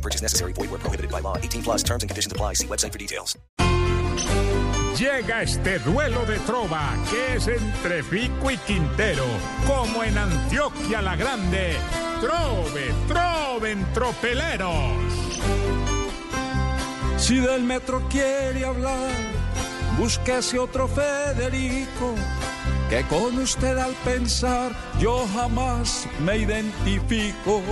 No purchase necessary. Void where prohibited by law. 18 plus terms and conditions apply. See website for details. Llega este duelo de trova que es entre Pico y Quintero, como en Antioquia la Grande. Trove, troven, tropeleros. Si del metro quiere hablar, búsquese otro Federico, que con usted al pensar yo jamás me identifico.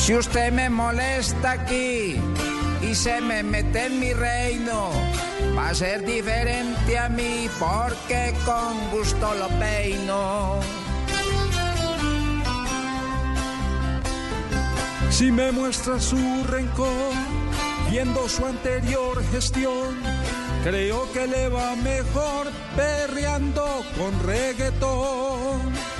Si usted me molesta aquí y se me mete en mi reino, va a ser diferente a mí porque con gusto lo peino. Si me muestra su rencor, viendo su anterior gestión, creo que le va mejor perreando con reggaetón.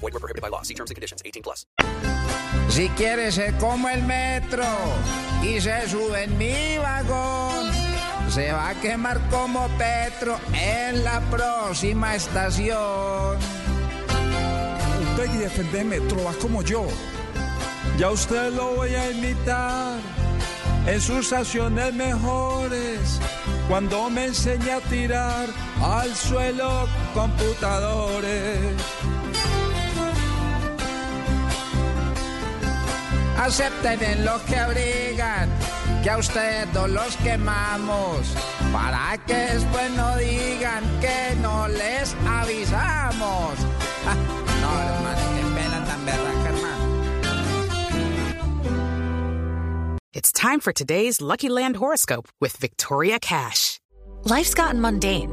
Void were prohibited by law. See terms and conditions. 18 plus. Si quiere ser como el metro y se sube en mi vagón, se va a quemar como Petro en la próxima estación. Usted y defender metro, va como yo. Ya usted lo voy a imitar en sus acciones mejores. Cuando me enseña a tirar al suelo computadores. Acepten en los que abrigan que a ustedes dos los quemamos para que después no digan que no les avisamos. Ah, no, hermano, que pela tan berraca, hermano. It's time for today's Lucky Land horoscope with Victoria Cash. Life's gotten mundane,